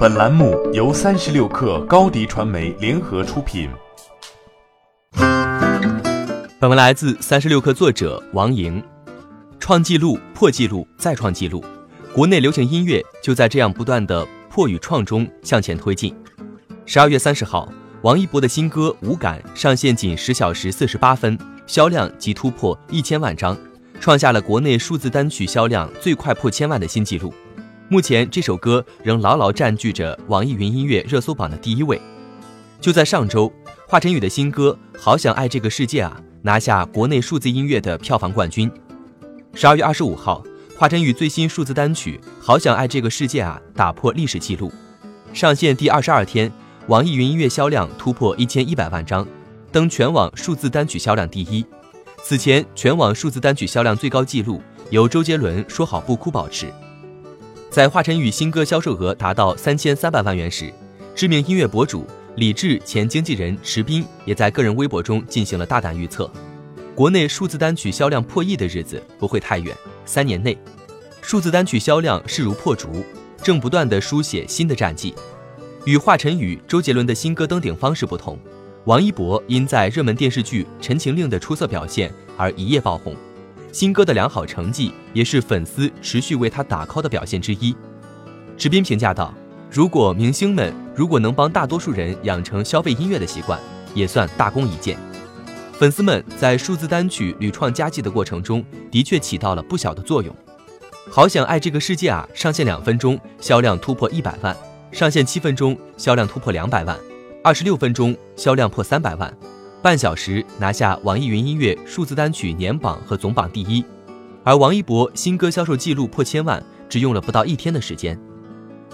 本栏目由三十六氪高低传媒联合出品。本文来自三十六氪作者王莹。创纪录、破纪录、再创纪录，国内流行音乐就在这样不断的破与创中向前推进。十二月三十号，王一博的新歌《无感》上线仅十小时四十八分，销量即突破一千万张，创下了国内数字单曲销量最快破千万的新纪录。目前这首歌仍牢牢占据着网易云音乐热搜榜的第一位。就在上周，华晨宇的新歌《好想爱这个世界啊》拿下国内数字音乐的票房冠军。十二月二十五号，华晨宇最新数字单曲《好想爱这个世界啊》打破历史记录，上线第二十二天，网易云音乐销量突破一千一百万张，登全网数字单曲销量第一。此前，全网数字单曲销量最高纪录由周杰伦《说好不哭》保持。在华晨宇新歌销售额达到三千三百万元时，知名音乐博主李志前经纪人池斌也在个人微博中进行了大胆预测：国内数字单曲销量破亿的日子不会太远，三年内，数字单曲销量势如破竹，正不断的书写新的战绩。与华晨宇、周杰伦的新歌登顶方式不同，王一博因在热门电视剧《陈情令》的出色表现而一夜爆红。新歌的良好成绩也是粉丝持续为他打 call 的表现之一。池斌评价道：“如果明星们如果能帮大多数人养成消费音乐的习惯，也算大功一件。粉丝们在数字单曲屡创佳绩的过程中，的确起到了不小的作用。好想爱这个世界啊！上线两分钟，销量突破一百万；上线七分钟，销量突破两百万；二十六分钟，销量破三百万。”半小时拿下网易云音乐数字单曲年榜和总榜第一，而王一博新歌销售记录破千万只用了不到一天的时间。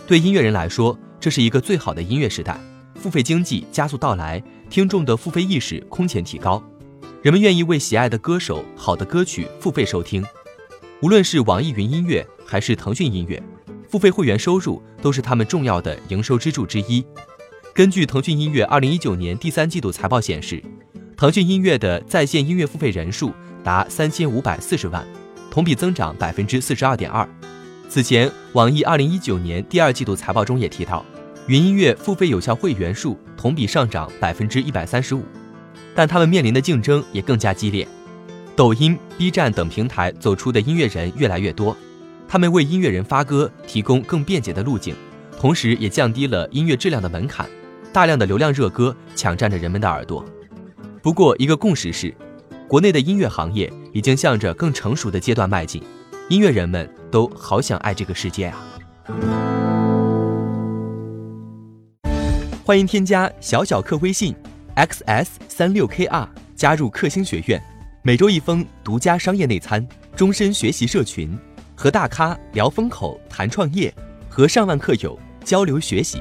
对音乐人来说，这是一个最好的音乐时代，付费经济加速到来，听众的付费意识空前提高，人们愿意为喜爱的歌手、好的歌曲付费收听。无论是网易云音乐还是腾讯音乐，付费会员收入都是他们重要的营收支柱之一。根据腾讯音乐二零一九年第三季度财报显示，腾讯音乐的在线音乐付费人数达三千五百四十万，同比增长百分之四十二点二。此前，网易二零一九年第二季度财报中也提到，云音乐付费有效会员数同比上涨百分之一百三十五，但他们面临的竞争也更加激烈。抖音、B 站等平台走出的音乐人越来越多，他们为音乐人发歌提供更便捷的路径，同时也降低了音乐质量的门槛。大量的流量热歌抢占着人们的耳朵。不过，一个共识是，国内的音乐行业已经向着更成熟的阶段迈进。音乐人们都好想爱这个世界啊！欢迎添加小小客微信 xs 三六 kr 加入克星学院，每周一封独家商业内参，终身学习社群，和大咖聊风口、谈创业，和上万客友交流学习。